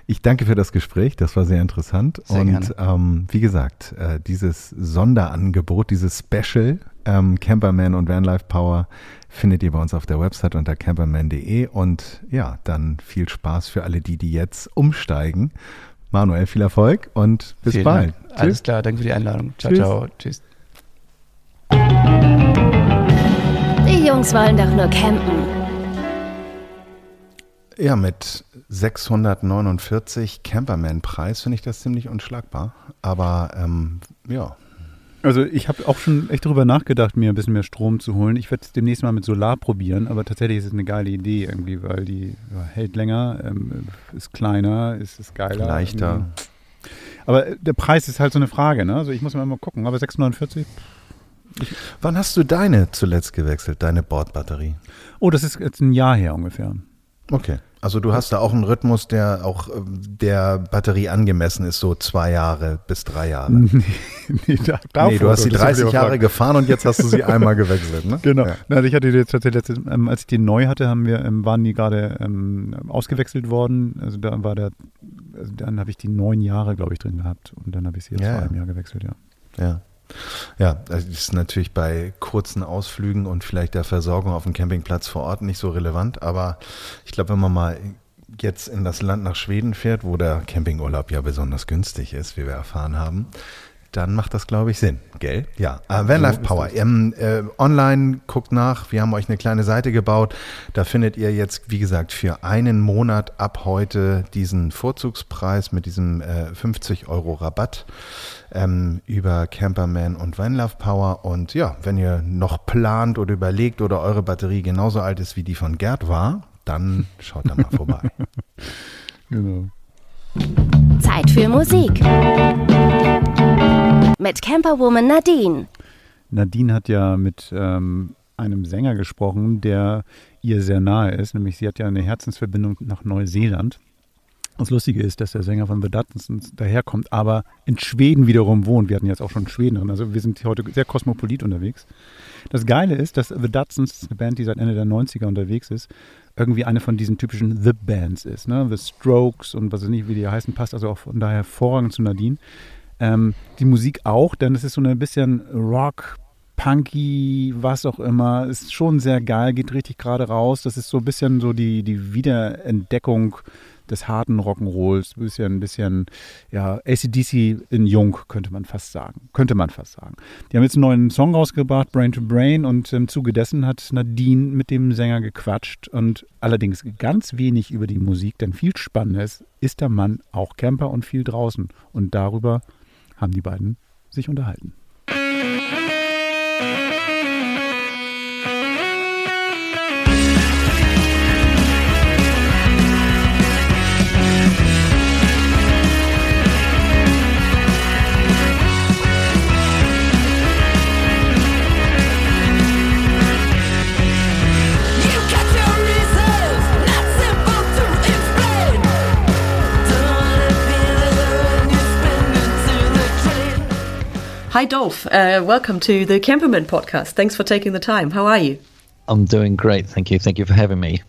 Ich danke für das Gespräch, das war sehr interessant. Sehr und ähm, wie gesagt, äh, dieses Sonderangebot, dieses Special ähm, Camperman und Vanlife Power findet ihr bei uns auf der Website unter camperman.de. Und ja, dann viel Spaß für alle die, die jetzt umsteigen. Manuel, viel Erfolg und bis Vielen bald. Dank. Alles klar, danke für die Einladung. Ciao, Tschüss. ciao. Tschüss. Die Jungs wollen doch nur campen. Ja, mit 649 Camperman-Preis finde ich das ziemlich unschlagbar. Aber ähm, ja. Also ich habe auch schon echt darüber nachgedacht, mir ein bisschen mehr Strom zu holen. Ich werde es demnächst mal mit Solar probieren, aber tatsächlich ist es eine geile Idee irgendwie, weil die ja, hält länger, ähm, ist kleiner, ist, ist geiler. Leichter. Ähm, aber der Preis ist halt so eine Frage, ne? Also ich muss mal gucken. Aber 649. Wann hast du deine zuletzt gewechselt, deine Bordbatterie? Oh, das ist jetzt ein Jahr her ungefähr. Okay. Also du hast da auch einen Rhythmus, der auch ähm, der Batterie angemessen ist, so zwei Jahre bis drei Jahre. nee, nee, da, nee du hast sie 30 Jahre gefahren und jetzt hast du sie einmal gewechselt, ne? Genau. Ja. Na, ich hatte die jetzt tatsächlich, ähm, als ich die neu hatte, haben wir, ähm, waren die gerade ähm, ausgewechselt worden. Also da war der, also dann habe ich die neun Jahre, glaube ich, drin gehabt und dann habe ich sie jetzt ja, vor einem Jahr gewechselt, ja. Ja. Ja, das ist natürlich bei kurzen Ausflügen und vielleicht der Versorgung auf dem Campingplatz vor Ort nicht so relevant, aber ich glaube, wenn man mal jetzt in das Land nach Schweden fährt, wo der Campingurlaub ja besonders günstig ist, wie wir erfahren haben, dann macht das, glaube ich, Sinn, gell? Ja, äh, Vanlife Power. Ähm, äh, online guckt nach, wir haben euch eine kleine Seite gebaut. Da findet ihr jetzt, wie gesagt, für einen Monat ab heute diesen Vorzugspreis mit diesem äh, 50 Euro Rabatt ähm, über Camperman und Vanlife Power. Und ja, wenn ihr noch plant oder überlegt oder eure Batterie genauso alt ist wie die von Gerd war, dann schaut da mal vorbei. Genau. Zeit für Musik. Mit Camperwoman Nadine. Nadine hat ja mit ähm, einem Sänger gesprochen, der ihr sehr nahe ist, nämlich sie hat ja eine Herzensverbindung nach Neuseeland. Das Lustige ist, dass der Sänger von The Duttons daherkommt, aber in Schweden wiederum wohnt. Wir hatten jetzt auch schon Schweden drin. Also wir sind heute sehr kosmopolit unterwegs. Das Geile ist, dass The Duttons, eine Band, die seit Ende der 90er unterwegs ist, irgendwie eine von diesen typischen The Bands ist. Ne? The Strokes und was weiß nicht, wie die heißen, passt also auch von daher hervorragend zu Nadine. Ähm, die Musik auch, denn es ist so ein bisschen Rock, Punky, was auch immer. Ist schon sehr geil, geht richtig gerade raus. Das ist so ein bisschen so die, die Wiederentdeckung des harten Rock'n'Rolls, ein bisschen, ein bisschen, ja, ACDC in Jung, könnte man fast sagen. Könnte man fast sagen. Die haben jetzt einen neuen Song rausgebracht, Brain to Brain, und im Zuge dessen hat Nadine mit dem Sänger gequatscht und allerdings ganz wenig über die Musik, denn viel spannender ist, ist der Mann auch Camper und viel draußen. Und darüber haben die beiden sich unterhalten. Hi, Dolph. Uh, welcome to the Camperman podcast. Thanks for taking the time. How are you? I'm doing great. Thank you. Thank you for having me.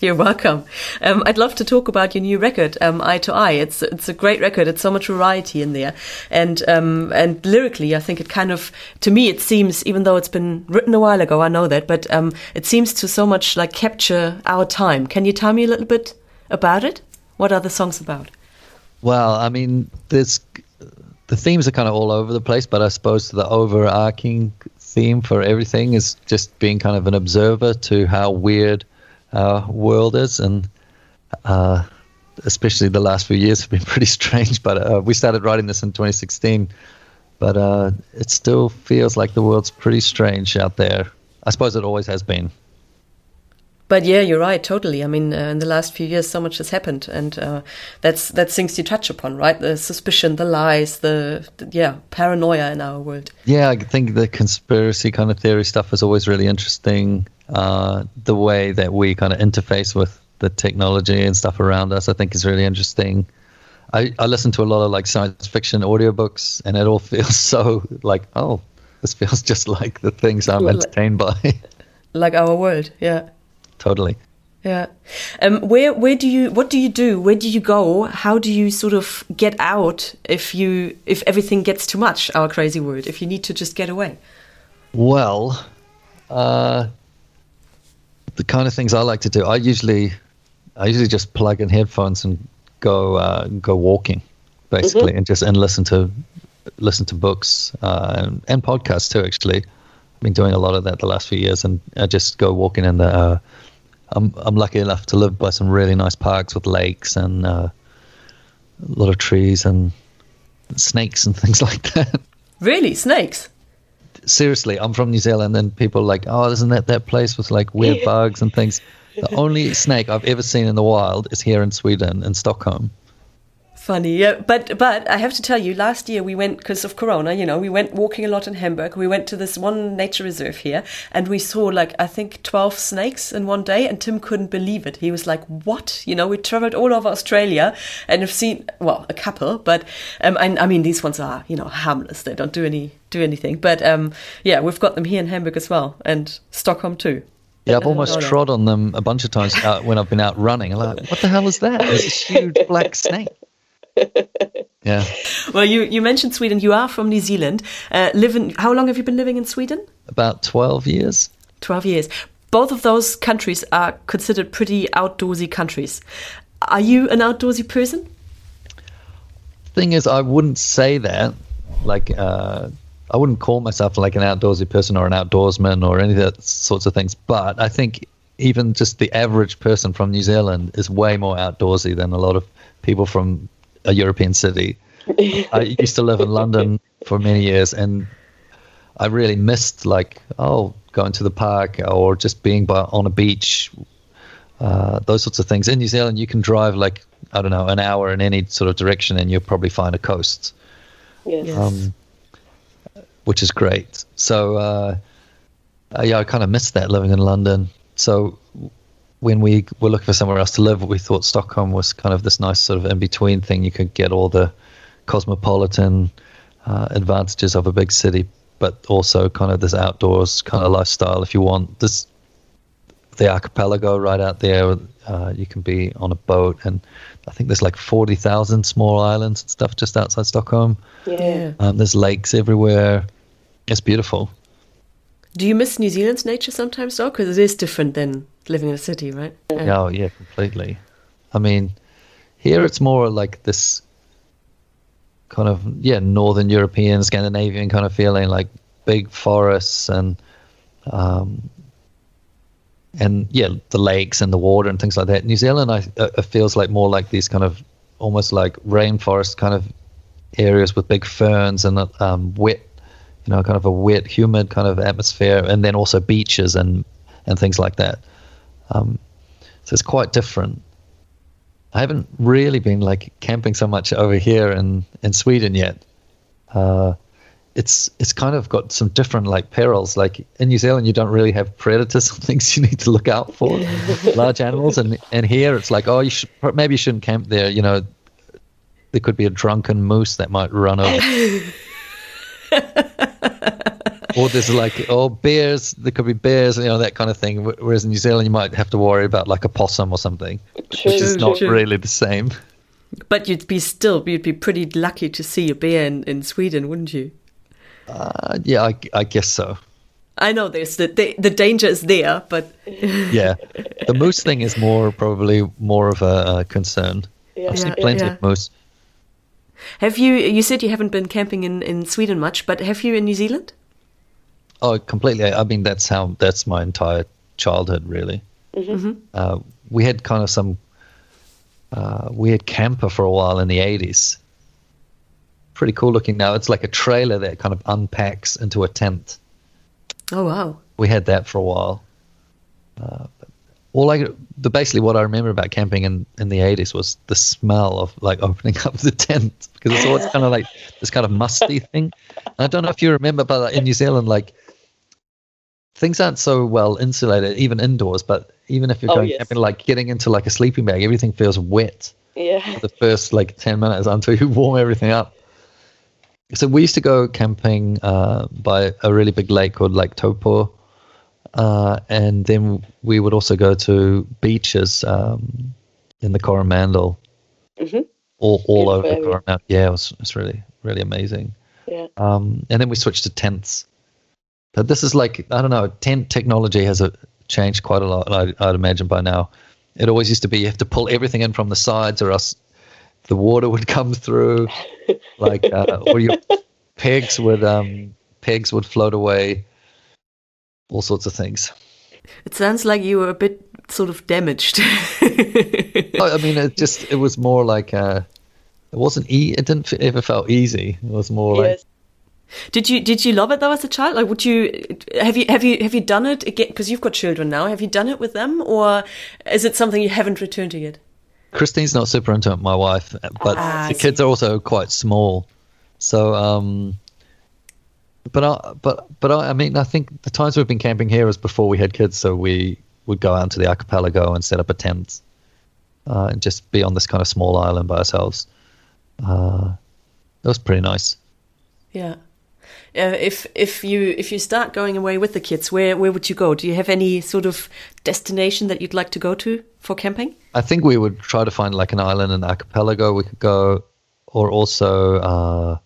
You're welcome. Um, I'd love to talk about your new record, um, Eye to Eye. It's it's a great record. It's so much variety in there, and um, and lyrically, I think it kind of to me it seems, even though it's been written a while ago, I know that, but um, it seems to so much like capture our time. Can you tell me a little bit about it? What are the songs about? Well, I mean, there's the themes are kind of all over the place, but I suppose the overarching theme for everything is just being kind of an observer to how weird our world is, and uh, especially the last few years have been pretty strange. But uh, we started writing this in 2016, but uh, it still feels like the world's pretty strange out there. I suppose it always has been. But yeah, you're right, totally. I mean, uh, in the last few years, so much has happened, and uh, that's that's things you touch upon, right? The suspicion, the lies, the, the, yeah, paranoia in our world. Yeah, I think the conspiracy kind of theory stuff is always really interesting. Uh, the way that we kind of interface with the technology and stuff around us, I think, is really interesting. I, I listen to a lot of like science fiction audiobooks, and it all feels so like, oh, this feels just like the things I'm entertained by. like our world, yeah totally. Yeah. Um, where where do you what do you do? Where do you go? How do you sort of get out if you if everything gets too much? Our crazy world. If you need to just get away. Well, uh, the kind of things I like to do. I usually I usually just plug in headphones and go uh, go walking, basically, mm -hmm. and just and listen to listen to books uh, and, and podcasts too. Actually, I've been doing a lot of that the last few years, and I just go walking in the uh, I'm I'm lucky enough to live by some really nice parks with lakes and uh, a lot of trees and snakes and things like that. Really, snakes? Seriously, I'm from New Zealand, and people are like, "Oh, isn't that that place with like weird bugs and things?" The only snake I've ever seen in the wild is here in Sweden, in Stockholm funny. Yeah, but but I have to tell you, last year we went because of Corona. You know, we went walking a lot in Hamburg. We went to this one nature reserve here, and we saw like I think twelve snakes in one day. And Tim couldn't believe it. He was like, "What? You know, we traveled all over Australia and have seen well a couple, but um, I, I mean these ones are you know harmless. They don't do any do anything. But um, yeah, we've got them here in Hamburg as well, and Stockholm too. Yeah, I've almost trod on them a bunch of times uh, when I've been out running. I'm like, what the hell is that? It's a huge black snake yeah. Well, you, you mentioned Sweden. You are from New Zealand. Uh, live in, how long have you been living in Sweden? About 12 years. 12 years. Both of those countries are considered pretty outdoorsy countries. Are you an outdoorsy person? Thing is, I wouldn't say that. Like, uh, I wouldn't call myself like an outdoorsy person or an outdoorsman or any of that sorts of things. But I think even just the average person from New Zealand is way more outdoorsy than a lot of people from a European city. I used to live in London for many years, and I really missed like oh going to the park or just being by, on a beach, uh, those sorts of things. In New Zealand, you can drive like I don't know an hour in any sort of direction, and you'll probably find a coast. Yes. Um, which is great. So uh, yeah, I kind of missed that living in London. So when we were looking for somewhere else to live, we thought Stockholm was kind of this nice sort of in between thing. You could get all the cosmopolitan uh, advantages of a big city, but also kind of this outdoors kind of lifestyle. If you want this, the archipelago right out there, uh, you can be on a boat, and I think there's like forty thousand small islands and stuff just outside Stockholm. Yeah, um, there's lakes everywhere. It's beautiful. Do you miss New Zealand's nature sometimes, though? Because it is different than living in a city, right? Yeah. Oh, yeah, completely. I mean, here it's more like this kind of yeah northern European, Scandinavian kind of feeling, like big forests and um, and yeah, the lakes and the water and things like that. New Zealand, I uh, it feels like more like these kind of almost like rainforest kind of areas with big ferns and um, wet you know, kind of a wet, humid kind of atmosphere, and then also beaches and and things like that. Um, so it's quite different. I haven't really been like camping so much over here in in Sweden yet. Uh, it's it's kind of got some different like perils. Like in New Zealand, you don't really have predators and things you need to look out for, large animals, and and here it's like, oh, you should maybe you shouldn't camp there. You know, there could be a drunken moose that might run over. or there's like oh bears. There could be bears, you know that kind of thing. Whereas in New Zealand, you might have to worry about like a possum or something, True, which is not true. really the same. But you'd be still, you'd be pretty lucky to see a bear in, in Sweden, wouldn't you? Uh, yeah, I, I guess so. I know there's the, the the danger is there, but Yeah, the moose thing is more probably more of a, uh concern. Yeah. I've seen Yeah, plenty yeah. of moose. Have you? You said you haven't been camping in, in Sweden much, but have you in New Zealand? Oh, completely. I mean, that's how that's my entire childhood, really. Uh, we had kind of some. Uh, we had camper for a while in the eighties. Pretty cool looking. Now it's like a trailer that kind of unpacks into a tent. Oh wow! We had that for a while. Uh, but all I the basically what I remember about camping in in the eighties was the smell of like opening up the tent because it's always kind of like this kind of musty thing. I don't know if you remember, but like, in New Zealand, like things aren't so well insulated, even indoors. But even if you're Oh, going yes. camping, like getting into like a sleeping bag, everything feels wet Yeah. for the first like 10 minutes until you warm everything up. So we used to go camping uh, by a really big lake called Lake Taupo. Uh, and then we would also go to beaches um, in the Coromandel, Mhm. all, all over area. Coromandel. Yeah, it was, it was really, really amazing. Yeah. Um, and then we switched to tents. But this is like, I don't know, tent technology has uh changed quite a lot, I, I'd imagine by now. It always used to be you have to pull everything in from the sides or else the water would come through. like, uh, or your pegs would, um, pegs would float away, all sorts of things. It sounds like you were a bit sort of damaged. I mean, it just, it was more like, uh, it wasn't, e- it didn't ever felt easy. It was more like, Did you did you love it though as a child? Like, would you have you have you have you done it again? Because you've got children now. Have you done it with them, or is it something you haven't returned to yet? Christine's not super into it, my wife, but Ah, the kids are also quite small. So, um, but I, but but I, I mean, I think the times we've been camping here is before we had kids, so we would go out to the archipelago and set up a tent uh, and just be on this kind of small island by ourselves. Uh, it was pretty nice. Yeah. Uh, if if you if you start going away with the kids, where where would you go? Do you have any sort of destination that you'd like to go to for camping? I think we would try to find like an island, an archipelago we could go, or also uh,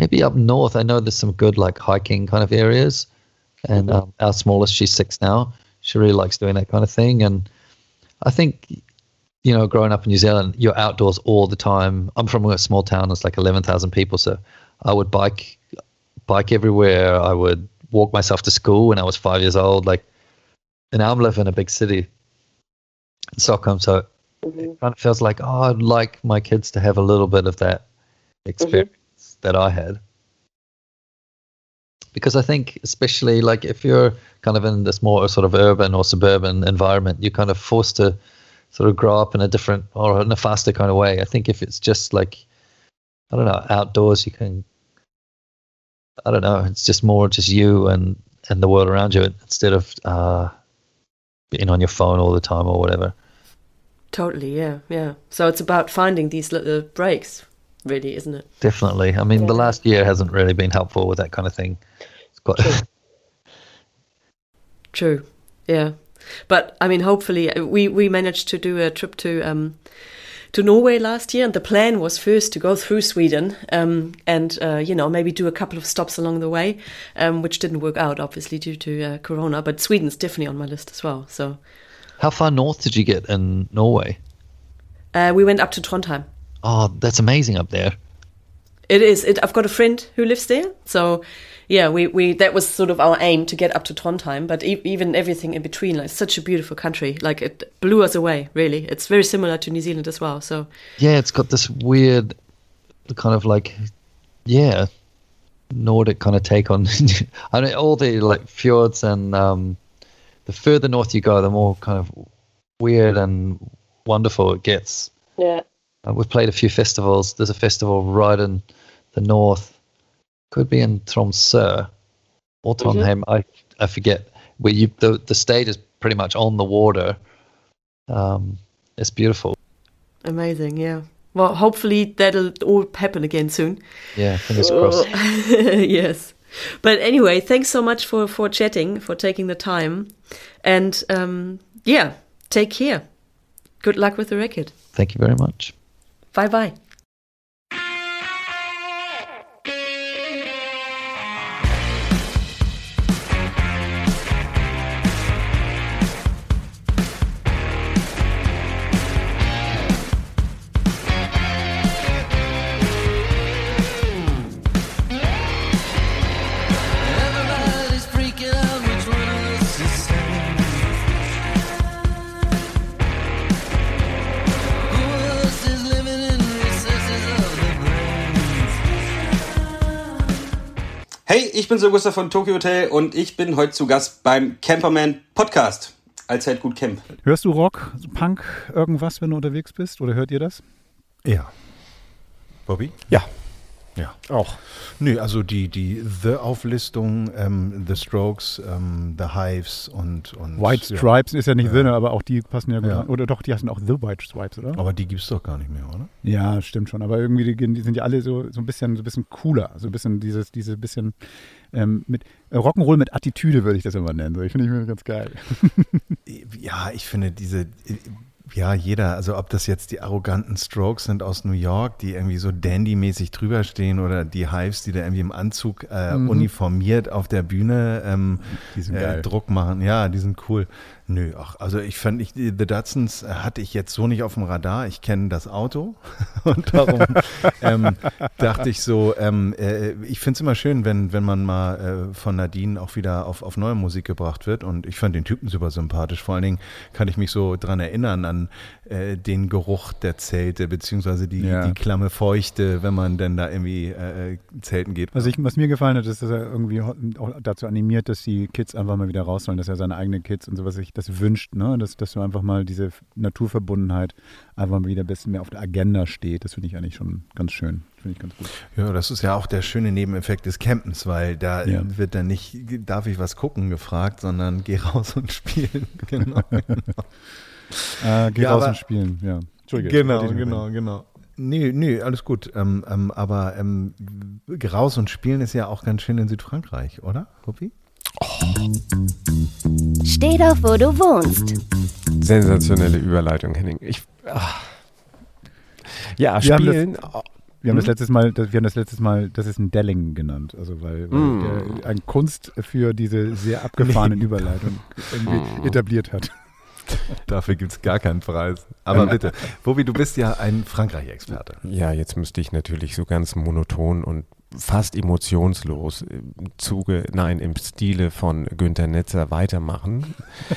maybe up north. I know there's some good like hiking kind of areas, and mm-hmm. um, our smallest, she's six now. She really likes doing that kind of thing, and I think you know, growing up in New Zealand, you're outdoors all the time. I'm from a small town; it's like eleven thousand people, so I would bike bike everywhere. I would walk myself to school when I was five years old. Like, and now I'm living in a big city in Stockholm, so it mm-hmm. kind of feels like, oh, I'd like my kids to have a little bit of that mm-hmm. experience that I had. Because I think, especially like if you're kind of in this more sort of urban or suburban environment, you're kind of forced to sort of grow up in a different or in a faster kind of way. I think if it's just like, I don't know, outdoors, you can, I don't know, it's just more just you and, and the world around you instead of uh, being on your phone all the time or whatever. Totally, yeah, yeah. So it's about finding these little breaks, really, isn't it? Definitely. I mean, the last year hasn't really been helpful with that kind of thing. It's quite, True. true. Yeah. But I mean, hopefully, uh, we we managed to do a trip to um to Norway last year, and the plan was first to go through Sweden, um, and uh, you know maybe do a couple of stops along the way, um, which didn't work out obviously due to uh, Corona. But Sweden's definitely on my list as well. So how far north did you get in Norway? uh, we went up to Trondheim. Oh, that's amazing up there. It is. It, I've got a friend who lives there, so yeah, we, we that was sort of our aim to get up to Trondheim. But e- even everything in between, like such a beautiful country, like it blew us away. Really, it's very similar to New Zealand as well. So Yeah, it's got this weird kind of like, yeah, Nordic kind of take on. I mean, all the like fjords and um, the further north you go, the more kind of weird and wonderful it gets. Yeah. Uh, we've played a few festivals. There's a festival right in the north, could be in Tromsø or Trondheim. I I forget where you the the stage is pretty much on the water. Um, it's beautiful. amazing, yeah. Well, hopefully that'll all happen again soon. Yeah, fingers crossed. yes. But anyway, thanks so much for, for chatting, for taking the time. And um, yeah, take care. Good luck with the record. Thank you very much. Bye bye. Bin so Gustav von Tokyo Hotel und ich bin heute zu Gast beim Camperman Podcast. Allzeit gut Camp. Hörst du Rock, Punk, irgendwas, wenn du unterwegs bist? Oder hört ihr das? Ja. Bobby? Ja. Ja. Auch. Nö, also die, die The-Auflistung, ähm, The Strokes, ähm, The Hives und, und White Stripes ist ja nicht Ja. The, aber auch die passen ja gut Ja. an. Oder doch, die heißen auch The White Stripes, oder? Aber die gibt es doch gar nicht mehr, oder? Ja, stimmt schon. Aber irgendwie, die, die sind ja alle so, so ein bisschen, so ein bisschen cooler. So ein bisschen dieses, diese bisschen ähm, mit äh, Rock'n'Roll mit Attitüde würde ich das immer nennen. So, ich finde ich mir ganz geil. Ja, ich finde diese, ja, jeder, also ob das jetzt die arroganten Strokes sind aus New York, die irgendwie so dandy-mäßig drüber stehen oder die Hives, die da irgendwie im Anzug äh, uniformiert auf der Bühne ähm, äh. Druck machen. Ja, die sind cool. Nö, ach, also ich fand, ich, The Datsuns äh, hatte ich jetzt so nicht auf dem Radar. Ich kenne das Auto und darum ähm, dachte ich so, ähm, äh, ich finde es immer schön, wenn, wenn man mal äh, von Nadine auch wieder auf, auf neue Musik gebracht wird und ich fand den Typen super sympathisch. Vor allen Dingen kann ich mich so dran erinnern an äh, den Geruch der Zelte, beziehungsweise die, Ja. die klamme Feuchte, wenn man denn da irgendwie äh, äh, zelten geht. Was, ich, was mir gefallen hat, ist, dass er irgendwie auch dazu animiert, dass die Kids einfach mal wieder raus sollen, dass er seine eigenen Kids und sowas sich das wünscht, ne? dass, dass du einfach mal diese Naturverbundenheit einfach mal wieder ein bisschen mehr auf der Agenda steht. Das finde ich eigentlich schon ganz schön. Finde ich ganz gut. Ja, das ist ja auch der schöne Nebeneffekt des Campens, weil da Ja. wird dann nicht, darf ich was gucken, gefragt, sondern geh raus und spielen. Genau, Äh, geh Ja, raus aber- und spielen, ja. Entschuldige. genau, genau, rein. genau. Nee, nee, alles gut. Ähm, ähm, aber ähm, raus und spielen ist ja auch ganz schön in Südfrankreich, oder, Ruppi? Steh doch, wo du wohnst. Sensationelle Überleitung, Henning. Ich, ah. Ja, Wir haben spielen. Wir haben das Hm? letztes Mal, das, wir haben das letztes Mal, das ist ein Delling genannt, also weil, weil Mm. der ein Kunst für diese sehr abgefahrenen Überleitungen irgendwie etabliert hat. Dafür gibt es gar keinen Preis. Aber bitte, Ruppi, du bist ja ein Frankreich-Experte. Ja, jetzt müsste ich natürlich so ganz monoton und fast emotionslos im Zuge, nein, im Stile von Günter Netzer weitermachen.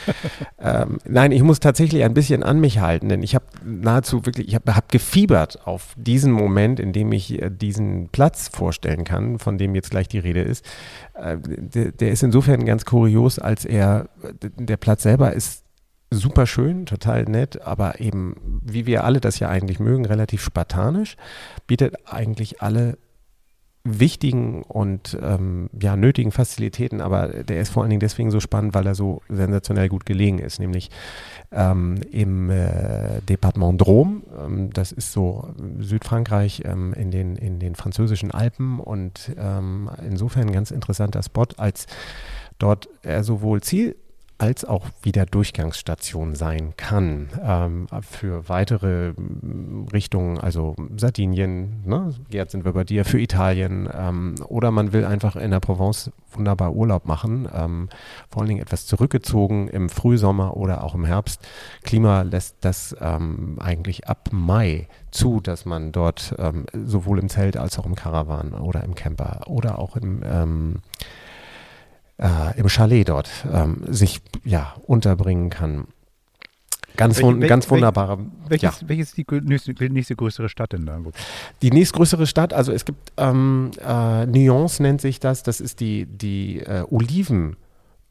ähm, nein, ich muss tatsächlich ein bisschen an mich halten, denn ich habe nahezu wirklich, ich habe hab gefiebert auf diesen Moment, in dem ich äh, diesen Platz vorstellen kann, von dem jetzt gleich die Rede ist. Äh, der, der ist insofern ganz kurios, als er, der Platz selber ist super schön, total nett, aber eben, wie wir alle das ja eigentlich mögen, relativ spartanisch, bietet eigentlich alle wichtigen und ähm, ja, nötigen Facilitäten, aber der ist vor allen Dingen deswegen so spannend, weil er so sensationell gut gelegen ist, nämlich ähm, im äh, Departement Drôme, ähm, das ist so Südfrankreich ähm, in, den, in den französischen Alpen und ähm, insofern ein ganz interessanter Spot, als dort er sowohl Ziel als auch wieder Durchgangsstation sein kann ähm, für weitere mm, Richtungen, also Sardinien, ne? Gerd, sind wir bei dir, für Italien ähm, oder man will einfach in der Provence wunderbar Urlaub machen, ähm, vor allen Dingen etwas zurückgezogen im Frühsommer oder auch im Herbst. Klima lässt das ähm, eigentlich ab Mai zu, dass man dort ähm, sowohl im Zelt als auch im Caravan oder im Camper oder auch im ähm, äh, im Chalet dort ähm, sich ja unterbringen kann. Ganz, Welche- wun wel- ganz wunderbare. Welches, ja. welches ist die nächste, nächste größere Stadt denn da? Die nächstgrößere Stadt, also es gibt ähm, äh, Nuance nennt sich das, das ist die, die äh,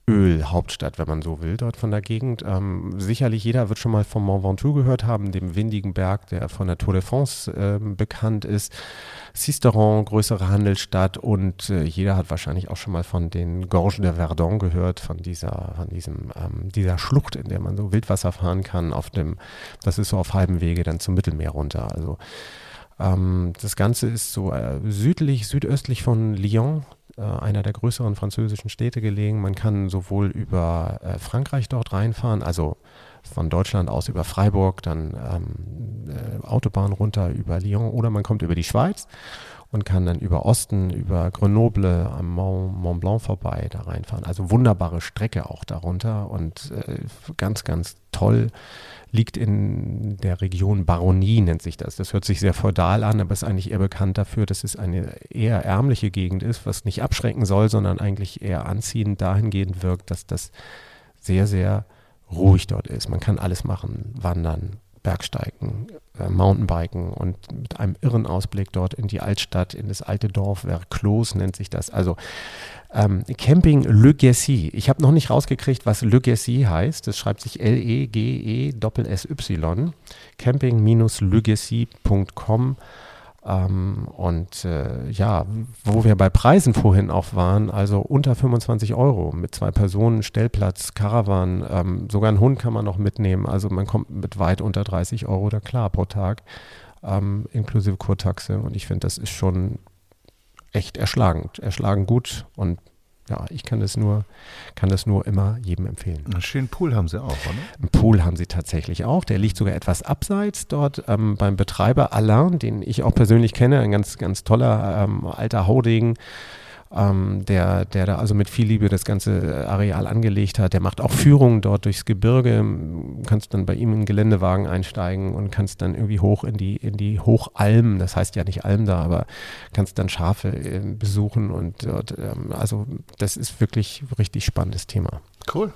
Olivenöl-Hauptstadt, wenn man so will, dort von der Gegend. Ähm, sicherlich jeder wird schon mal vom Mont Ventoux gehört haben, dem windigen Berg, der von der Tour de France ähm, bekannt ist. Sisteron, größere Handelsstadt und äh, jeder hat wahrscheinlich auch schon mal von den Gorges de Verdun gehört, von dieser, von diesem, ähm, dieser Schlucht, in der man so Wildwasser fahren kann, auf dem, das ist so auf halbem Wege dann zum Mittelmeer runter. Also ähm, das Ganze ist so äh, südlich, südöstlich von Lyon, äh, einer der größeren französischen Städte gelegen. Man kann sowohl über äh, Frankreich dort reinfahren, also von Deutschland aus über Freiburg, dann ähm, äh, Autobahn runter über Lyon oder man kommt über die Schweiz und kann dann über Osten, über Grenoble am Mont, Blanc vorbei da reinfahren. Also wunderbare Strecke auch darunter und äh, ganz, ganz toll. Liegt in der Region Baronie, nennt sich das. Das hört sich sehr feudal an, aber ist eigentlich eher bekannt dafür, dass es eine eher ärmliche Gegend ist, was nicht abschrecken soll, sondern eigentlich eher anziehend dahingehend wirkt, dass das sehr, sehr ruhig dort ist. Man kann alles machen, wandern, Bergsteigen, äh, Mountainbiken und mit einem irren Ausblick dort in die Altstadt, in das alte Dorf, Verclos nennt sich das. Also ähm, Camping Le Gessi. Ich habe noch nicht rausgekriegt, was Le Gessi heißt. Das schreibt sich L-E-G-E-S-S-Y. Camping-legessi.com ähm, und äh, ja, wo wir bei Preisen vorhin auch waren, also unter 25 Euro mit zwei Personen, Stellplatz, Caravan, ähm, sogar einen Hund kann man noch mitnehmen. Also man kommt mit weit unter 30 Euro da klar pro Tag, ähm, inklusive Kurtaxe. Und ich finde, das ist schon echt erschlagend, erschlagend gut und ja, ich kann das nur, kann das nur immer jedem empfehlen. Einen schönen Pool haben sie auch, oder? Einen Pool haben sie tatsächlich auch. Der liegt sogar etwas abseits dort ähm, beim Betreiber Alain, den ich auch persönlich kenne, ein ganz, ganz toller ähm, alter Haudegen ähm, der, der da also mit viel Liebe das ganze Areal angelegt hat. Der macht auch Führungen dort durchs Gebirge. Du kannst dann bei ihm in einen Geländewagen einsteigen und kannst dann irgendwie hoch in die, in die Hochalm, das heißt ja nicht Alm da, aber kannst dann Schafe äh, besuchen und dort, ähm, also das ist wirklich ein richtig spannendes Thema. Cool.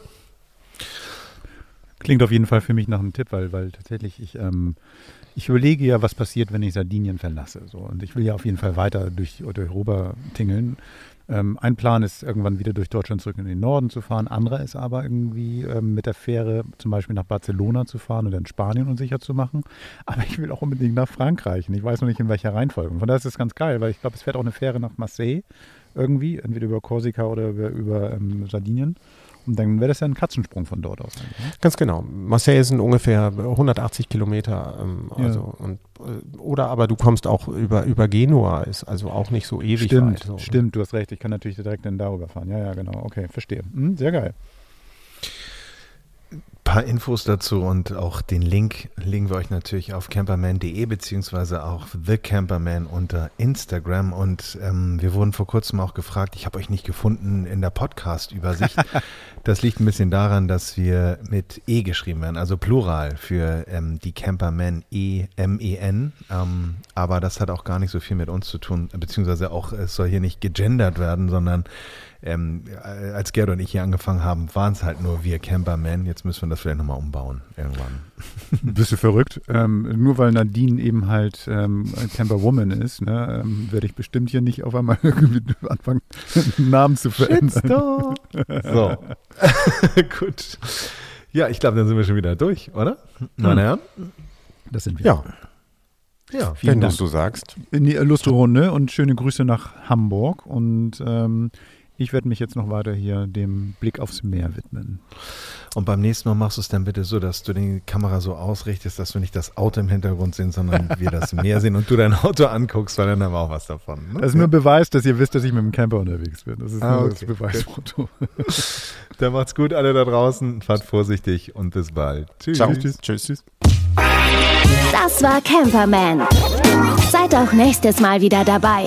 Klingt auf jeden Fall für mich nach einem Tipp, weil, weil tatsächlich ich, ähm, ich überlege ja, was passiert, wenn ich Sardinien verlasse. So. Und ich will ja auf jeden Fall weiter durch, durch Europa tingeln. Ähm, ein Plan ist, irgendwann wieder durch Deutschland zurück in den Norden zu fahren. Anderer ist aber irgendwie ähm, mit der Fähre zum Beispiel nach Barcelona zu fahren oder in Spanien unsicher zu machen. Aber ich will auch unbedingt nach Frankreich und ich weiß noch nicht in welcher Reihenfolge. Und von daher ist es ganz geil, weil ich glaube, es fährt auch eine Fähre nach Marseille irgendwie, entweder über Korsika oder über, über ähm, Sardinien. Und dann wäre das ja ein Katzensprung von dort aus. Ne? Ganz genau. Marseille sind ungefähr 180 Kilometer. Ähm, also ja. und, äh, oder aber du kommst auch über, über Genua, ist also auch nicht so ewig stimmt, weit. So. Stimmt, du hast recht. Ich kann natürlich direkt dann darüber fahren. Ja, ja, genau. Okay, verstehe. Hm, sehr geil paar Infos dazu und auch den Link legen wir euch natürlich auf camperman.de beziehungsweise auch The Camperman unter Instagram und ähm, wir wurden vor kurzem auch gefragt, ich habe euch nicht gefunden in der Podcast-Übersicht. das liegt ein bisschen daran, dass wir mit E geschrieben werden, also Plural für ähm, die Camperman E M E N, ähm, aber das hat auch gar nicht so viel mit uns zu tun, beziehungsweise auch es soll hier nicht gegendert werden, sondern ähm, als Gerd und ich hier angefangen haben, waren es halt nur wir Campermen. Jetzt müssen wir das vielleicht nochmal umbauen irgendwann. Bist du verrückt? Ähm, nur weil Nadine eben halt ähm, Camperwoman ist, ne, ähm, werde ich bestimmt hier nicht auf einmal anfangen, Namen zu verändern. so. Gut. Ja, ich glaube, dann sind wir schon wieder durch, oder? Meine Herren? Das sind wir. Ja. Ja, wenn du so sagst. In die lustige Runde und schöne Grüße nach Hamburg und ähm, ich werde mich jetzt noch weiter hier dem Blick aufs Meer widmen. Und beim nächsten Mal machst du es dann bitte so, dass du die Kamera so ausrichtest, dass du nicht das Auto im Hintergrund sehen, sondern wir das Meer sehen und du dein Auto anguckst, weil dann haben wir auch was davon. Ne? Das ist nur Beweis, dass ihr wisst, dass ich mit dem Camper unterwegs bin. Das ist ah, nur okay. das Beweisfoto. dann macht's gut, alle da draußen. Fahrt vorsichtig und bis bald. Tschüss. Ciao. Tschüss. Tschüss. Tschüss. Das war Camperman. Seid auch nächstes Mal wieder dabei.